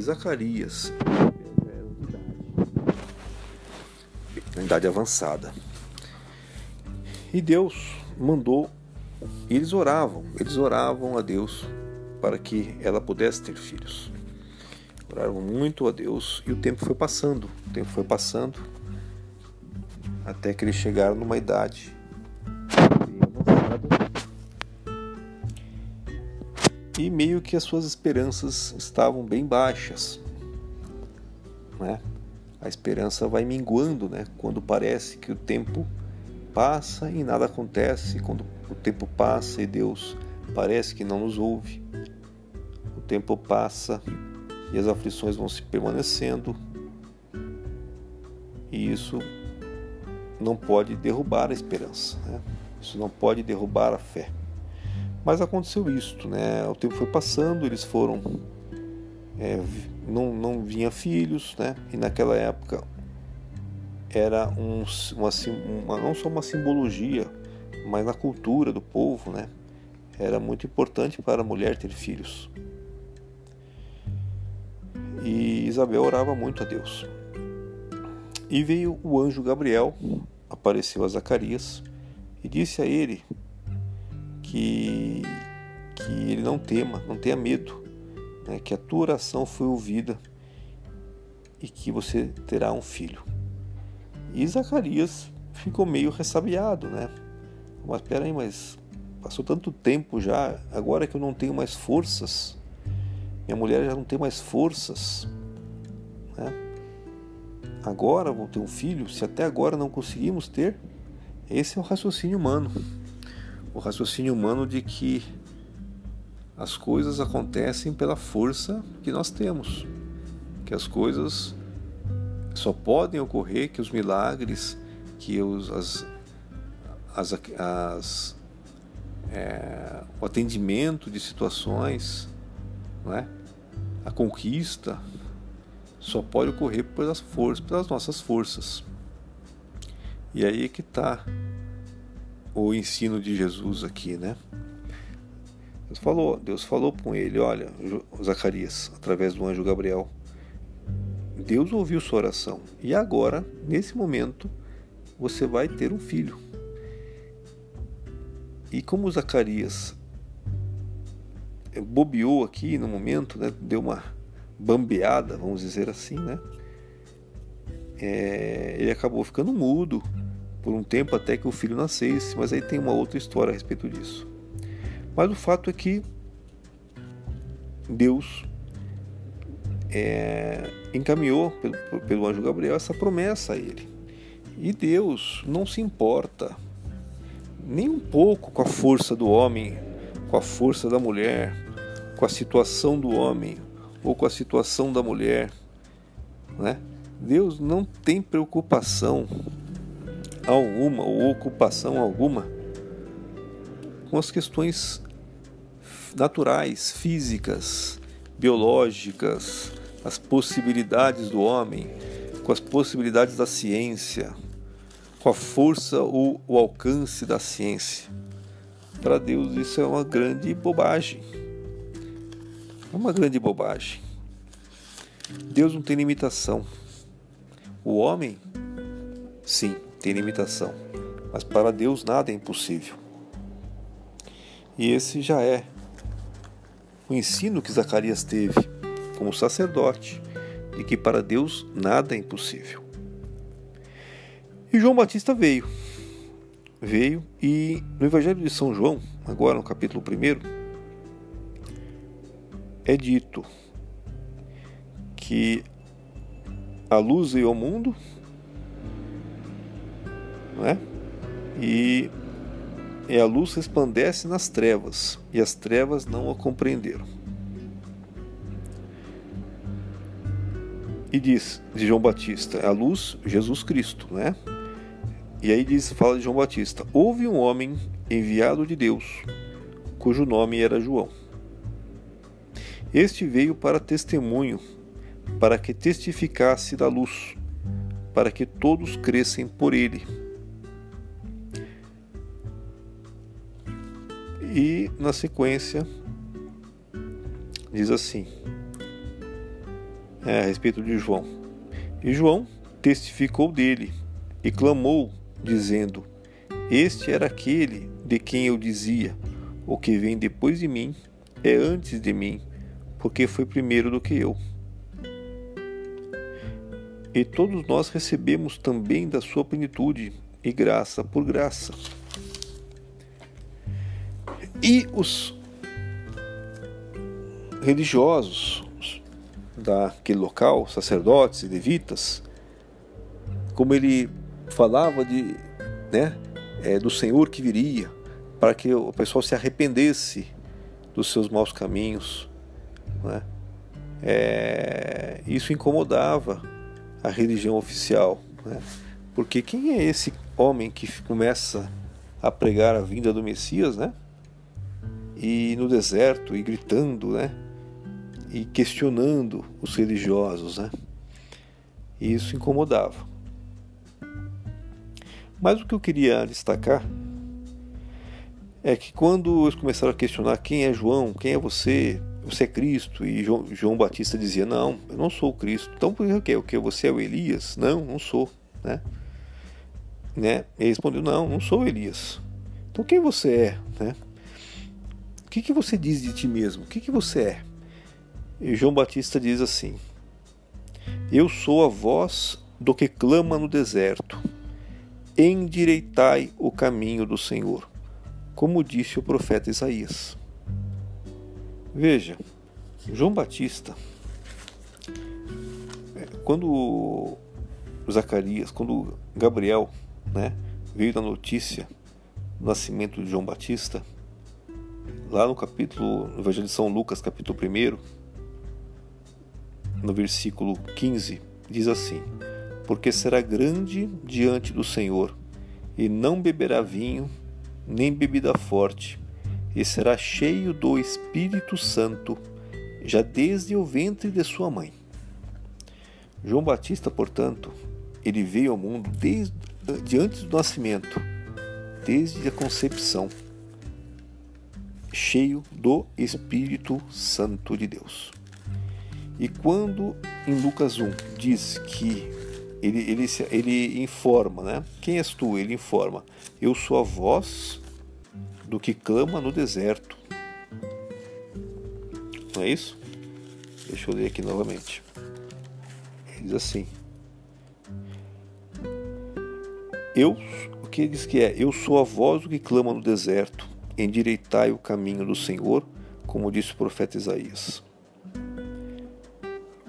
Zacarias em idade avançada. E Deus mandou, eles oravam, eles oravam a Deus para que ela pudesse ter filhos. Oraram muito a Deus e o tempo foi passando, o tempo foi passando até que eles chegaram numa idade e meio que as suas esperanças estavam bem baixas, né? A esperança vai minguando, né? Quando parece que o tempo passa e nada acontece, quando o tempo passa e Deus parece que não nos ouve. O tempo passa e as aflições vão se permanecendo. E isso não pode derrubar a esperança, né? Isso não pode derrubar a fé. Mas aconteceu isto, né? O tempo foi passando, eles foram. É, não, não vinha filhos, né? E naquela época era um, uma, uma, não só uma simbologia, mas na cultura do povo, né? Era muito importante para a mulher ter filhos. E Isabel orava muito a Deus. E veio o anjo Gabriel, apareceu a Zacarias e disse a ele que, que ele não tema, não tenha medo, né, que a tua oração foi ouvida e que você terá um filho. E Zacarias ficou meio ressabiado, né? Mas peraí, mas passou tanto tempo já, agora que eu não tenho mais forças, minha mulher já não tem mais forças, né? Agora vou ter um filho, se até agora não conseguimos ter, esse é o raciocínio humano o raciocínio humano de que as coisas acontecem pela força que nós temos, que as coisas só podem ocorrer, que os milagres, que os, as, as, as é, o atendimento de situações, é? a conquista, só pode ocorrer pelas forças, pelas nossas forças. E aí é que está o ensino de Jesus aqui, né? Deus falou, Deus falou com ele, olha, Zacarias, através do anjo Gabriel. Deus ouviu sua oração e agora, nesse momento, você vai ter um filho. E como Zacarias bobeou aqui no momento, né, deu uma bambeada, vamos dizer assim, né? É, ele acabou ficando mudo, por um tempo até que o filho nascesse, mas aí tem uma outra história a respeito disso. Mas o fato é que Deus é, encaminhou pelo, pelo anjo Gabriel essa promessa a ele. E Deus não se importa nem um pouco com a força do homem, com a força da mulher, com a situação do homem ou com a situação da mulher. Né? Deus não tem preocupação alguma ou ocupação alguma com as questões naturais, físicas, biológicas, as possibilidades do homem, com as possibilidades da ciência, com a força ou o alcance da ciência. Para Deus isso é uma grande bobagem. É uma grande bobagem. Deus não tem limitação. O homem, sim, tem limitação, mas para Deus nada é impossível. E esse já é o ensino que Zacarias teve como sacerdote, de que para Deus nada é impossível. E João Batista veio. Veio e no Evangelho de São João, agora no capítulo 1, é dito que a luz veio ao mundo não é? E, e a luz resplandece nas trevas, e as trevas não a compreenderam. E diz de João Batista, a luz, Jesus Cristo, né? E aí diz, fala de João Batista: houve um homem enviado de Deus, cujo nome era João. Este veio para testemunho, para que testificasse da luz, para que todos crescem por ele. E na sequência diz assim: é, a respeito de João. E João testificou dele e clamou, dizendo: Este era aquele de quem eu dizia: O que vem depois de mim é antes de mim, porque foi primeiro do que eu. E todos nós recebemos também da sua plenitude, e graça por graça. E os religiosos daquele local, sacerdotes e levitas, como ele falava de, né, é, do Senhor que viria, para que o pessoal se arrependesse dos seus maus caminhos. Né? É, isso incomodava a religião oficial, né? porque quem é esse homem que começa a pregar a vinda do Messias, né? E no deserto e gritando, né? E questionando os religiosos, né? E isso incomodava. Mas o que eu queria destacar é que quando eles começaram a questionar quem é João, quem é você, você é Cristo, e João, João Batista dizia, não, eu não sou o Cristo. Então por que o que? Você é o Elias? Não, não sou, né? né? Ele respondeu, não, não sou Elias. Então quem você é, né? O que, que você diz de ti mesmo? O que, que você é? E João Batista diz assim: Eu sou a voz do que clama no deserto endireitai o caminho do Senhor, como disse o profeta Isaías. Veja, João Batista, é, quando Zacarias, quando Gabriel né, veio da notícia do nascimento de João Batista, lá no capítulo, no Evangelho de São Lucas, capítulo 1, no versículo 15, diz assim: porque será grande diante do Senhor, e não beberá vinho, nem bebida forte, e será cheio do Espírito Santo, já desde o ventre de sua mãe. João Batista, portanto, ele veio ao mundo desde de antes do nascimento, desde a concepção, cheio do Espírito Santo de Deus. E quando em Lucas 1 diz que ele, ele, ele informa, né? Quem és tu? Ele informa: Eu sou a voz do que clama no deserto. Não é isso? Deixa eu ler aqui novamente. Diz assim: Eu, o que diz que é? Eu sou a voz do que clama no deserto, endireitai o caminho do Senhor, como disse o profeta Isaías.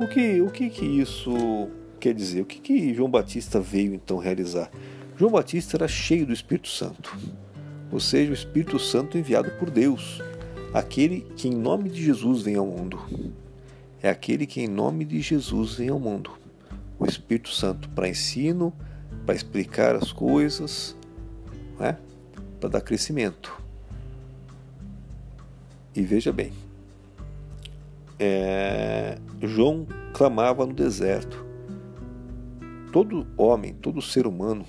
O que, o que que isso quer dizer? O que, que João Batista veio então realizar? João Batista era cheio do Espírito Santo, ou seja, o Espírito Santo enviado por Deus, aquele que em nome de Jesus vem ao mundo. É aquele que em nome de Jesus vem ao mundo. O Espírito Santo para ensino, para explicar as coisas, né? para dar crescimento. E veja bem, é, João clamava no deserto todo homem, todo ser humano,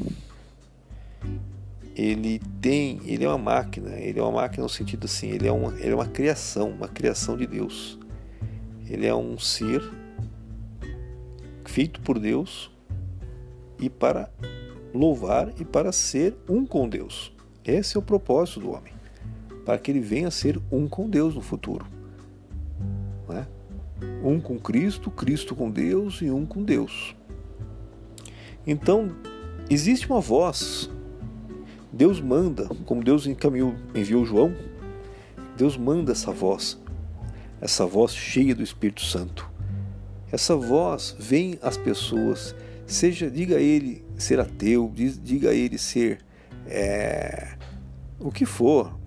ele tem, ele é uma máquina, ele é uma máquina no sentido assim, ele é uma, ele é uma criação, uma criação de Deus. Ele é um ser feito por Deus e para louvar e para ser um com Deus. Esse é o propósito do homem, para que ele venha a ser um com Deus no futuro. Né? Um com Cristo, Cristo com Deus e um com Deus. Então, existe uma voz. Deus manda, como Deus encaminhou, enviou João, Deus manda essa voz, essa voz cheia do Espírito Santo. Essa voz vem às pessoas, seja, diga a ele ser ateu, diga a ele ser é, o que for.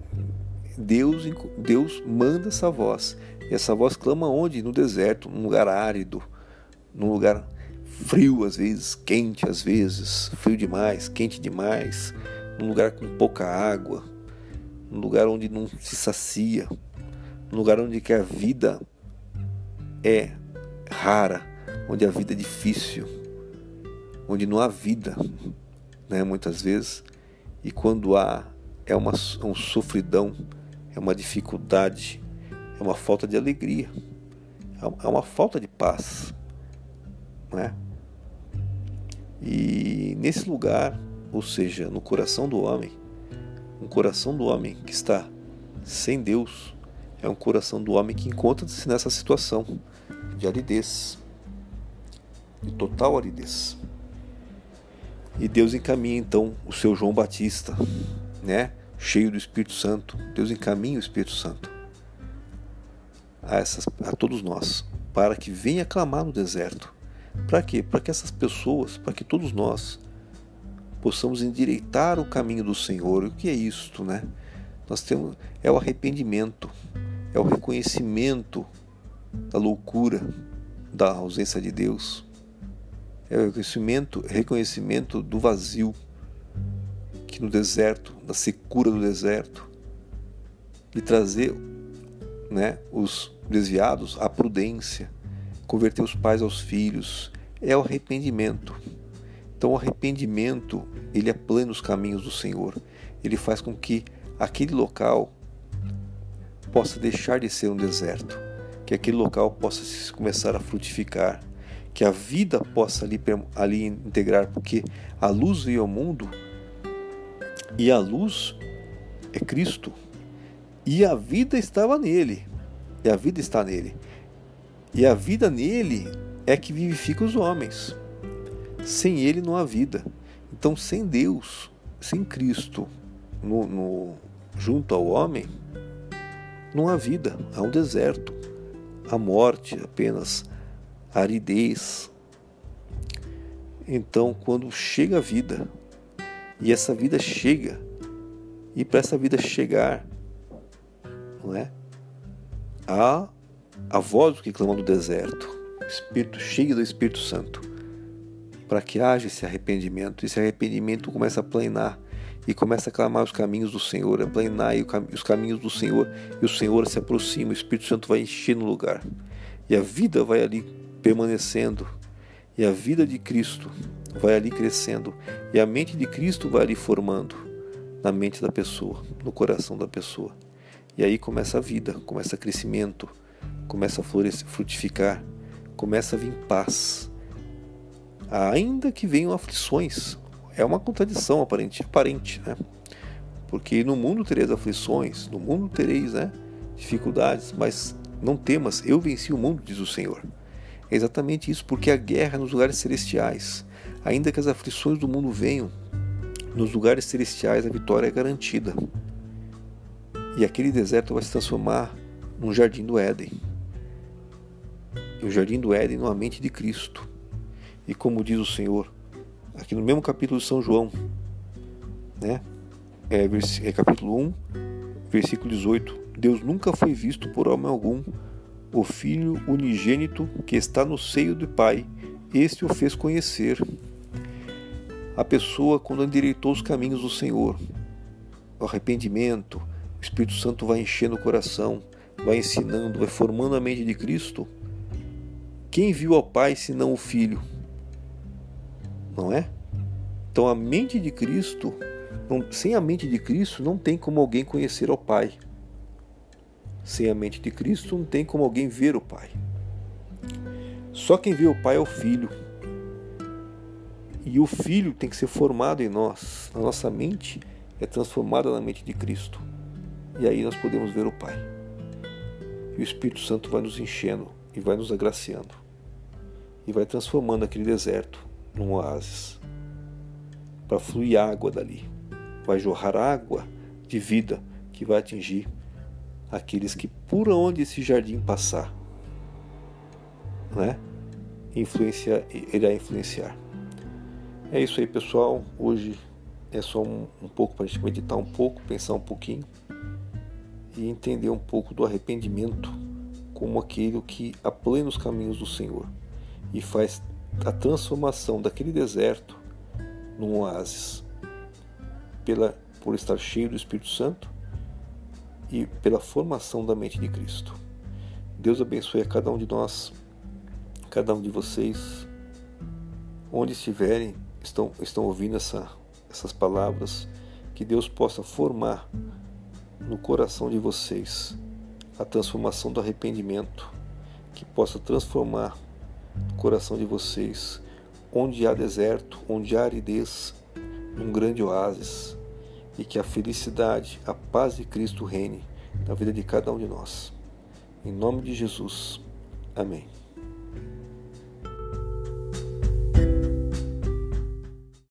Deus, Deus manda essa voz. E essa voz clama onde? No deserto, num lugar árido, num lugar frio às vezes, quente às vezes, frio demais, quente demais, num lugar com pouca água, num lugar onde não se sacia, num lugar onde que a vida é rara, onde a vida é difícil, onde não há vida, né, muitas vezes, e quando há é uma é um sofridão, é uma dificuldade, é uma falta de alegria, é uma falta de paz não é? E nesse lugar, ou seja, no coração do homem, um coração do homem que está sem Deus é um coração do homem que encontra-se nessa situação de aridez, de total aridez. E Deus encaminha então o seu João Batista, né, cheio do Espírito Santo. Deus encaminha o Espírito Santo a, essas, a todos nós, para que venha clamar no deserto. Para quê? Para que essas pessoas, para que todos nós possamos endireitar o caminho do Senhor. E o que é isto, né? Nós temos é o arrependimento, é o reconhecimento da loucura, da ausência de Deus. É o reconhecimento, reconhecimento do vazio que no deserto, da secura do deserto, de trazer né, os desviados à prudência, converter os pais aos filhos, é o arrependimento. Então o arrependimento, ele aplana os caminhos do Senhor. Ele faz com que aquele local possa deixar de ser um deserto, que aquele local possa começar a frutificar, que a vida possa ali, ali integrar, porque a luz veio ao mundo e a luz é Cristo e a vida estava nele, e a vida está nele, e a vida nele é que vivifica os homens. Sem ele não há vida. Então, sem Deus, sem Cristo no, no, junto ao homem, não há vida, há um deserto, há morte apenas, aridez. Então, quando chega a vida, e essa vida chega, e para essa vida chegar, não é? Há a voz que clama no deserto, Espírito cheio do Espírito Santo, para que haja esse arrependimento. Esse arrependimento começa a planar e começa a clamar os caminhos do Senhor, a planar os caminhos do Senhor, e o Senhor se aproxima, o Espírito Santo vai encher no lugar. E a vida vai ali permanecendo, e a vida de Cristo vai ali crescendo, e a mente de Cristo vai ali formando na mente da pessoa, no coração da pessoa. E aí começa a vida, começa crescimento, começa a florescer, frutificar, começa a vir paz. Ainda que venham aflições, é uma contradição aparente, aparente, né? Porque no mundo tereis aflições, no mundo tereis, né, dificuldades, mas não temas, eu venci o mundo, diz o Senhor. É exatamente isso, porque a guerra nos lugares celestiais, ainda que as aflições do mundo venham, nos lugares celestiais a vitória é garantida. E aquele deserto vai se transformar num jardim do Éden. E o jardim do Éden numa mente de Cristo. E como diz o Senhor, aqui no mesmo capítulo de São João, né? É, é capítulo 1, versículo 18. Deus nunca foi visto por homem algum, o Filho unigênito que está no seio do Pai, este o fez conhecer. A pessoa, quando endireitou os caminhos do Senhor, o arrependimento, o Espírito Santo vai enchendo o coração, vai ensinando, vai formando a mente de Cristo. Quem viu ao Pai senão o Filho? Não é? Então a mente de Cristo, sem a mente de Cristo, não tem como alguém conhecer ao Pai. Sem a mente de Cristo, não tem como alguém ver o Pai. Só quem vê o Pai é o Filho. E o Filho tem que ser formado em nós. A nossa mente é transformada na mente de Cristo. E aí nós podemos ver o Pai. E o Espírito Santo vai nos enchendo e vai nos agraciando. E vai transformando aquele deserto num oásis. Para fluir água dali. Vai jorrar água de vida que vai atingir aqueles que por onde esse jardim passar, né? Influenciar, irá influenciar. É isso aí, pessoal. Hoje é só um, um pouco para a gente meditar um pouco, pensar um pouquinho e entender um pouco do arrependimento como aquele que aplena os caminhos do Senhor e faz a transformação daquele deserto num oásis pela, por estar cheio do Espírito Santo e pela formação da mente de Cristo. Deus abençoe a cada um de nós, cada um de vocês, onde estiverem, estão, estão ouvindo essa, essas palavras, que Deus possa formar no coração de vocês a transformação do arrependimento, que possa transformar no coração de vocês, onde há deserto, onde há aridez, num grande oásis, e que a felicidade, a paz de Cristo reine na vida de cada um de nós. Em nome de Jesus. Amém.